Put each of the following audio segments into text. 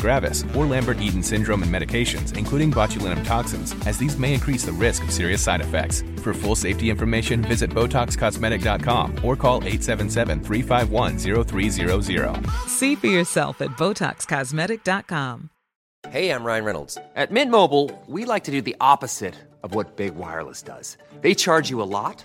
gravis, or Lambert-Eaton syndrome and medications, including botulinum toxins, as these may increase the risk of serious side effects. For full safety information, visit BotoxCosmetic.com or call 877-351-0300. See for yourself at BotoxCosmetic.com. Hey, I'm Ryan Reynolds. At Mint Mobile, we like to do the opposite of what Big Wireless does. They charge you a lot,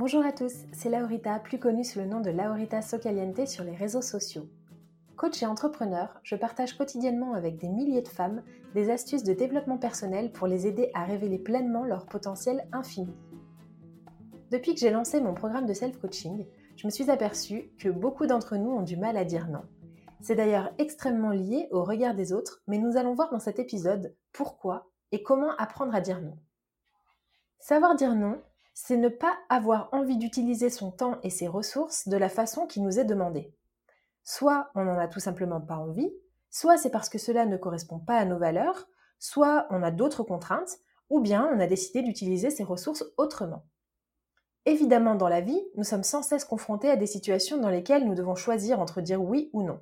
Bonjour à tous, c'est Laurita, plus connue sous le nom de Laurita Socaliente sur les réseaux sociaux. Coach et entrepreneur, je partage quotidiennement avec des milliers de femmes des astuces de développement personnel pour les aider à révéler pleinement leur potentiel infini. Depuis que j'ai lancé mon programme de self-coaching, je me suis aperçue que beaucoup d'entre nous ont du mal à dire non. C'est d'ailleurs extrêmement lié au regard des autres, mais nous allons voir dans cet épisode pourquoi et comment apprendre à dire non. Savoir dire non, c'est ne pas avoir envie d'utiliser son temps et ses ressources de la façon qui nous est demandée. Soit on n'en a tout simplement pas envie, soit c'est parce que cela ne correspond pas à nos valeurs, soit on a d'autres contraintes, ou bien on a décidé d'utiliser ces ressources autrement. Évidemment, dans la vie, nous sommes sans cesse confrontés à des situations dans lesquelles nous devons choisir entre dire oui ou non.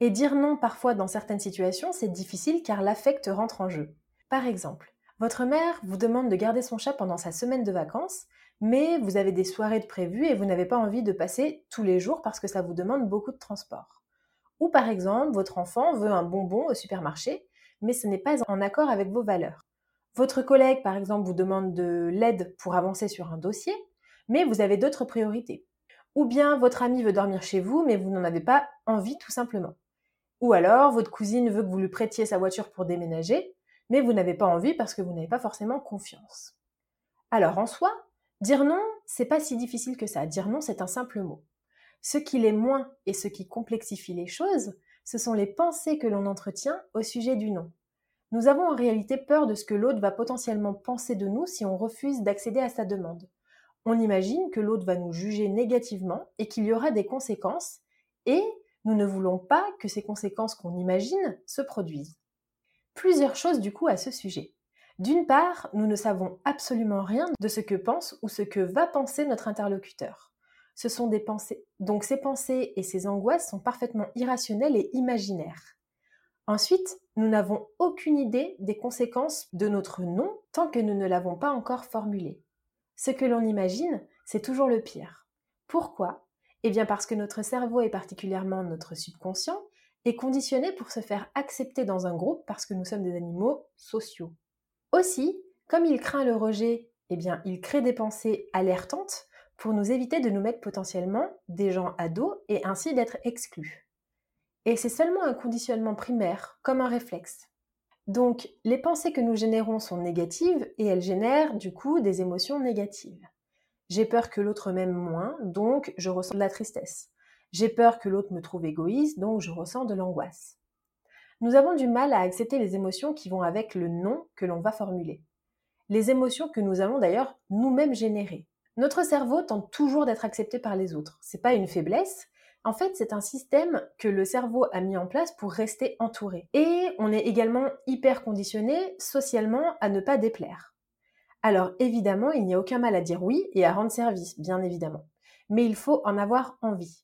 Et dire non parfois dans certaines situations, c'est difficile car l'affect rentre en jeu. Par exemple, votre mère vous demande de garder son chat pendant sa semaine de vacances, mais vous avez des soirées de prévues et vous n'avez pas envie de passer tous les jours parce que ça vous demande beaucoup de transport. Ou par exemple, votre enfant veut un bonbon au supermarché, mais ce n'est pas en accord avec vos valeurs. Votre collègue, par exemple, vous demande de l'aide pour avancer sur un dossier, mais vous avez d'autres priorités. Ou bien votre ami veut dormir chez vous, mais vous n'en avez pas envie tout simplement. Ou alors votre cousine veut que vous lui prêtiez sa voiture pour déménager, mais vous n'avez pas envie parce que vous n'avez pas forcément confiance. Alors en soi, Dire non, c'est pas si difficile que ça. Dire non, c'est un simple mot. Ce qui l'est moins et ce qui complexifie les choses, ce sont les pensées que l'on entretient au sujet du non. Nous avons en réalité peur de ce que l'autre va potentiellement penser de nous si on refuse d'accéder à sa demande. On imagine que l'autre va nous juger négativement et qu'il y aura des conséquences, et nous ne voulons pas que ces conséquences qu'on imagine se produisent. Plusieurs choses du coup à ce sujet. D'une part, nous ne savons absolument rien de ce que pense ou ce que va penser notre interlocuteur. Ce sont des pensées. Donc ces pensées et ces angoisses sont parfaitement irrationnelles et imaginaires. Ensuite, nous n'avons aucune idée des conséquences de notre non tant que nous ne l'avons pas encore formulé. Ce que l'on imagine, c'est toujours le pire. Pourquoi? Eh bien parce que notre cerveau et particulièrement notre subconscient est conditionné pour se faire accepter dans un groupe parce que nous sommes des animaux sociaux. Aussi, comme il craint le rejet, eh bien, il crée des pensées alertantes pour nous éviter de nous mettre potentiellement des gens à dos et ainsi d'être exclus. Et c'est seulement un conditionnement primaire, comme un réflexe. Donc, les pensées que nous générons sont négatives et elles génèrent du coup des émotions négatives. J'ai peur que l'autre m'aime moins, donc je ressens de la tristesse. J'ai peur que l'autre me trouve égoïste, donc je ressens de l'angoisse. Nous avons du mal à accepter les émotions qui vont avec le non que l'on va formuler. Les émotions que nous allons d'ailleurs nous-mêmes générer. Notre cerveau tente toujours d'être accepté par les autres. C'est pas une faiblesse. En fait, c'est un système que le cerveau a mis en place pour rester entouré. Et on est également hyper conditionné socialement à ne pas déplaire. Alors évidemment, il n'y a aucun mal à dire oui et à rendre service, bien évidemment. Mais il faut en avoir envie.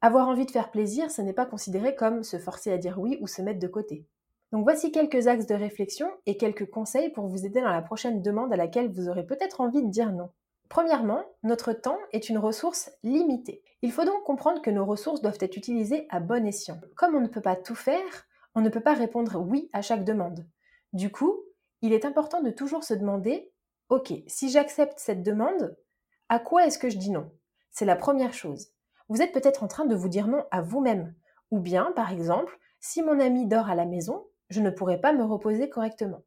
Avoir envie de faire plaisir, ce n'est pas considéré comme se forcer à dire oui ou se mettre de côté. Donc voici quelques axes de réflexion et quelques conseils pour vous aider dans la prochaine demande à laquelle vous aurez peut-être envie de dire non. Premièrement, notre temps est une ressource limitée. Il faut donc comprendre que nos ressources doivent être utilisées à bon escient. Comme on ne peut pas tout faire, on ne peut pas répondre oui à chaque demande. Du coup, il est important de toujours se demander, OK, si j'accepte cette demande, à quoi est-ce que je dis non? C'est la première chose. Vous êtes peut-être en train de vous dire non à vous-même. Ou bien, par exemple, si mon ami dort à la maison, je ne pourrai pas me reposer correctement.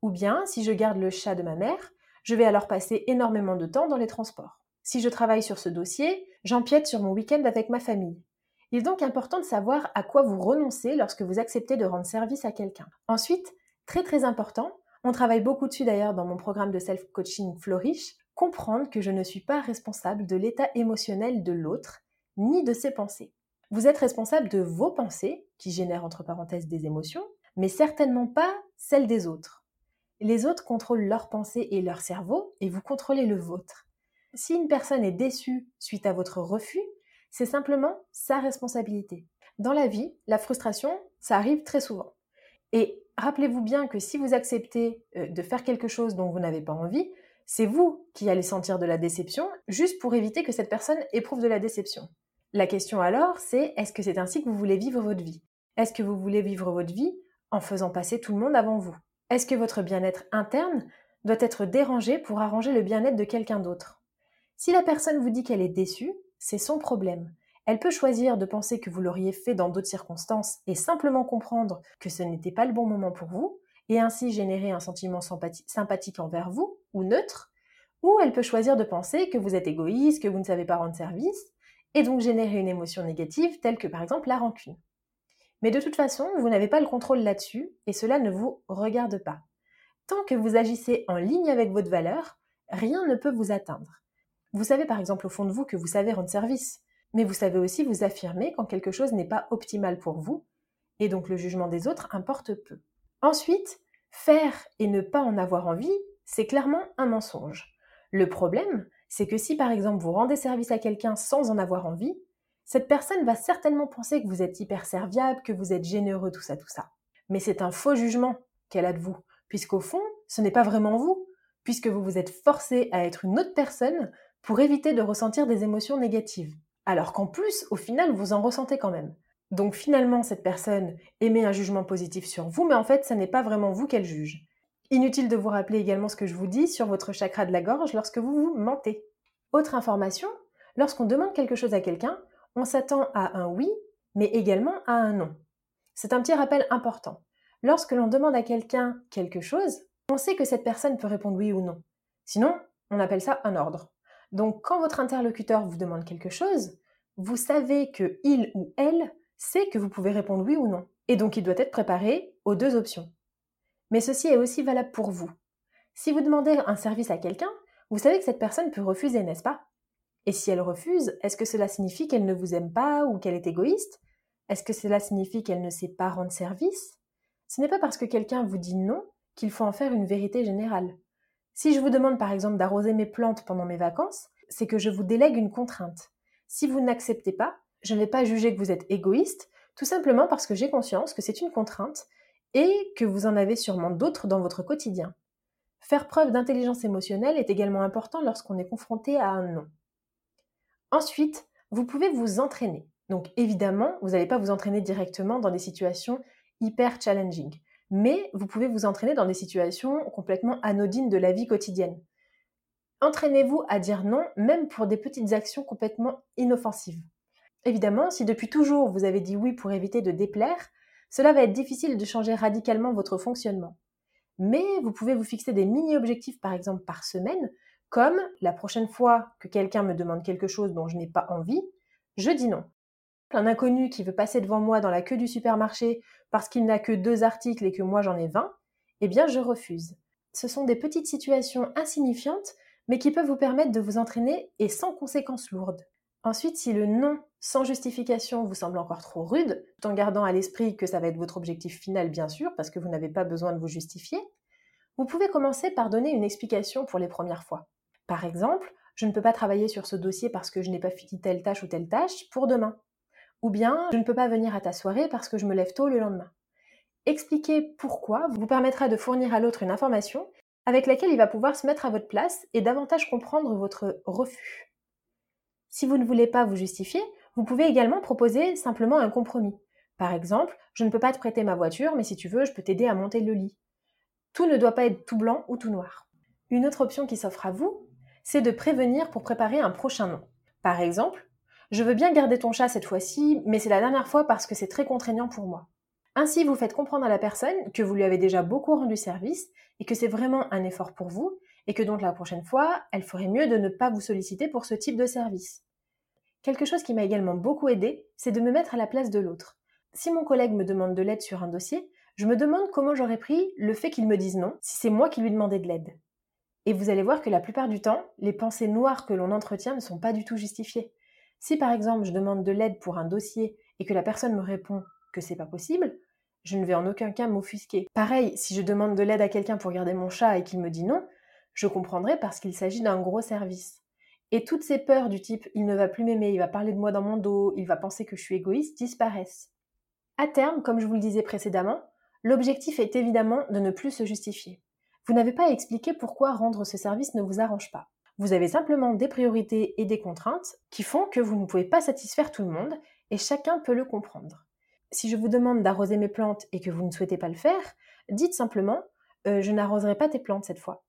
Ou bien, si je garde le chat de ma mère, je vais alors passer énormément de temps dans les transports. Si je travaille sur ce dossier, j'empiète sur mon week-end avec ma famille. Il est donc important de savoir à quoi vous renoncez lorsque vous acceptez de rendre service à quelqu'un. Ensuite, très très important, on travaille beaucoup dessus d'ailleurs dans mon programme de self-coaching Flourish, comprendre que je ne suis pas responsable de l'état émotionnel de l'autre, ni de ses pensées. Vous êtes responsable de vos pensées, qui génèrent entre parenthèses des émotions, mais certainement pas celles des autres. Les autres contrôlent leurs pensées et leur cerveau, et vous contrôlez le vôtre. Si une personne est déçue suite à votre refus, c'est simplement sa responsabilité. Dans la vie, la frustration, ça arrive très souvent. Et rappelez-vous bien que si vous acceptez euh, de faire quelque chose dont vous n'avez pas envie, c'est vous qui allez sentir de la déception, juste pour éviter que cette personne éprouve de la déception. La question alors, c'est est-ce que c'est ainsi que vous voulez vivre votre vie? Est-ce que vous voulez vivre votre vie en faisant passer tout le monde avant vous? Est-ce que votre bien-être interne doit être dérangé pour arranger le bien-être de quelqu'un d'autre? Si la personne vous dit qu'elle est déçue, c'est son problème. Elle peut choisir de penser que vous l'auriez fait dans d'autres circonstances et simplement comprendre que ce n'était pas le bon moment pour vous, et ainsi générer un sentiment sympathique envers vous, ou neutre, ou elle peut choisir de penser que vous êtes égoïste, que vous ne savez pas rendre service, et donc générer une émotion négative telle que par exemple la rancune. Mais de toute façon, vous n'avez pas le contrôle là-dessus, et cela ne vous regarde pas. Tant que vous agissez en ligne avec votre valeur, rien ne peut vous atteindre. Vous savez par exemple au fond de vous que vous savez rendre service, mais vous savez aussi vous affirmer quand quelque chose n'est pas optimal pour vous, et donc le jugement des autres importe peu. Ensuite, faire et ne pas en avoir envie, c'est clairement un mensonge. Le problème, c'est que si par exemple vous rendez service à quelqu'un sans en avoir envie, cette personne va certainement penser que vous êtes hyper serviable, que vous êtes généreux, tout ça, tout ça. Mais c'est un faux jugement qu'elle a de vous, puisqu'au fond, ce n'est pas vraiment vous, puisque vous vous êtes forcé à être une autre personne pour éviter de ressentir des émotions négatives. Alors qu'en plus, au final, vous en ressentez quand même. Donc finalement, cette personne émet un jugement positif sur vous, mais en fait, ce n'est pas vraiment vous qu'elle juge. Inutile de vous rappeler également ce que je vous dis sur votre chakra de la gorge lorsque vous vous mentez. Autre information, lorsqu'on demande quelque chose à quelqu'un, on s'attend à un oui, mais également à un non. C'est un petit rappel important. Lorsque l'on demande à quelqu'un quelque chose, on sait que cette personne peut répondre oui ou non. Sinon, on appelle ça un ordre. Donc quand votre interlocuteur vous demande quelque chose, vous savez que il ou elle sait que vous pouvez répondre oui ou non. Et donc il doit être préparé aux deux options. Mais ceci est aussi valable pour vous. Si vous demandez un service à quelqu'un, vous savez que cette personne peut refuser, n'est-ce pas? Et si elle refuse, est-ce que cela signifie qu'elle ne vous aime pas ou qu'elle est égoïste? Est-ce que cela signifie qu'elle ne sait pas rendre service? Ce n'est pas parce que quelqu'un vous dit non qu'il faut en faire une vérité générale. Si je vous demande par exemple d'arroser mes plantes pendant mes vacances, c'est que je vous délègue une contrainte. Si vous n'acceptez pas, je ne vais pas juger que vous êtes égoïste, tout simplement parce que j'ai conscience que c'est une contrainte et que vous en avez sûrement d'autres dans votre quotidien. Faire preuve d'intelligence émotionnelle est également important lorsqu'on est confronté à un non. Ensuite, vous pouvez vous entraîner. Donc évidemment, vous n'allez pas vous entraîner directement dans des situations hyper challenging mais vous pouvez vous entraîner dans des situations complètement anodines de la vie quotidienne. Entraînez-vous à dire non, même pour des petites actions complètement inoffensives. Évidemment, si depuis toujours vous avez dit oui pour éviter de déplaire, cela va être difficile de changer radicalement votre fonctionnement. Mais vous pouvez vous fixer des mini-objectifs par exemple par semaine, comme la prochaine fois que quelqu'un me demande quelque chose dont je n'ai pas envie, je dis non un inconnu qui veut passer devant moi dans la queue du supermarché parce qu'il n'a que deux articles et que moi j'en ai 20, eh bien je refuse. Ce sont des petites situations insignifiantes, mais qui peuvent vous permettre de vous entraîner et sans conséquences lourdes. Ensuite, si le non sans justification vous semble encore trop rude, tout en gardant à l'esprit que ça va être votre objectif final bien sûr, parce que vous n'avez pas besoin de vous justifier, vous pouvez commencer par donner une explication pour les premières fois. Par exemple, je ne peux pas travailler sur ce dossier parce que je n'ai pas fini telle tâche ou telle tâche pour demain. Ou bien, je ne peux pas venir à ta soirée parce que je me lève tôt le lendemain. Expliquer pourquoi vous permettra de fournir à l'autre une information avec laquelle il va pouvoir se mettre à votre place et davantage comprendre votre refus. Si vous ne voulez pas vous justifier, vous pouvez également proposer simplement un compromis. Par exemple, je ne peux pas te prêter ma voiture, mais si tu veux, je peux t'aider à monter le lit. Tout ne doit pas être tout blanc ou tout noir. Une autre option qui s'offre à vous, c'est de prévenir pour préparer un prochain nom. Par exemple, je veux bien garder ton chat cette fois-ci, mais c'est la dernière fois parce que c'est très contraignant pour moi. Ainsi, vous faites comprendre à la personne que vous lui avez déjà beaucoup rendu service et que c'est vraiment un effort pour vous et que donc la prochaine fois, elle ferait mieux de ne pas vous solliciter pour ce type de service. Quelque chose qui m'a également beaucoup aidé, c'est de me mettre à la place de l'autre. Si mon collègue me demande de l'aide sur un dossier, je me demande comment j'aurais pris le fait qu'il me dise non si c'est moi qui lui demandais de l'aide. Et vous allez voir que la plupart du temps, les pensées noires que l'on entretient ne sont pas du tout justifiées. Si par exemple je demande de l'aide pour un dossier et que la personne me répond que c'est pas possible, je ne vais en aucun cas m'offusquer. Pareil, si je demande de l'aide à quelqu'un pour garder mon chat et qu'il me dit non, je comprendrai parce qu'il s'agit d'un gros service. Et toutes ces peurs du type il ne va plus m'aimer, il va parler de moi dans mon dos, il va penser que je suis égoïste disparaissent. À terme, comme je vous le disais précédemment, l'objectif est évidemment de ne plus se justifier. Vous n'avez pas à expliquer pourquoi rendre ce service ne vous arrange pas. Vous avez simplement des priorités et des contraintes qui font que vous ne pouvez pas satisfaire tout le monde et chacun peut le comprendre si je vous demande d'arroser mes plantes et que vous ne souhaitez pas le faire, dites simplement euh, je n'arroserai pas tes plantes cette fois.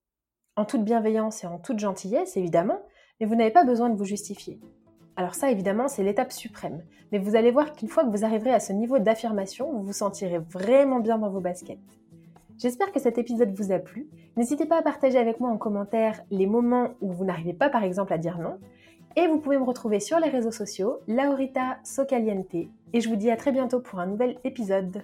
En toute bienveillance et en toute gentillesse, évidemment, mais vous n'avez pas besoin de vous justifier. Alors ça, évidemment, c'est l'étape suprême. Mais vous allez voir qu'une fois que vous arriverez à ce niveau d'affirmation, vous vous sentirez vraiment bien dans vos baskets. J'espère que cet épisode vous a plu. N'hésitez pas à partager avec moi en commentaire les moments où vous n'arrivez pas par exemple à dire non. Et vous pouvez me retrouver sur les réseaux sociaux, Laurita Socaliente. Et je vous dis à très bientôt pour un nouvel épisode.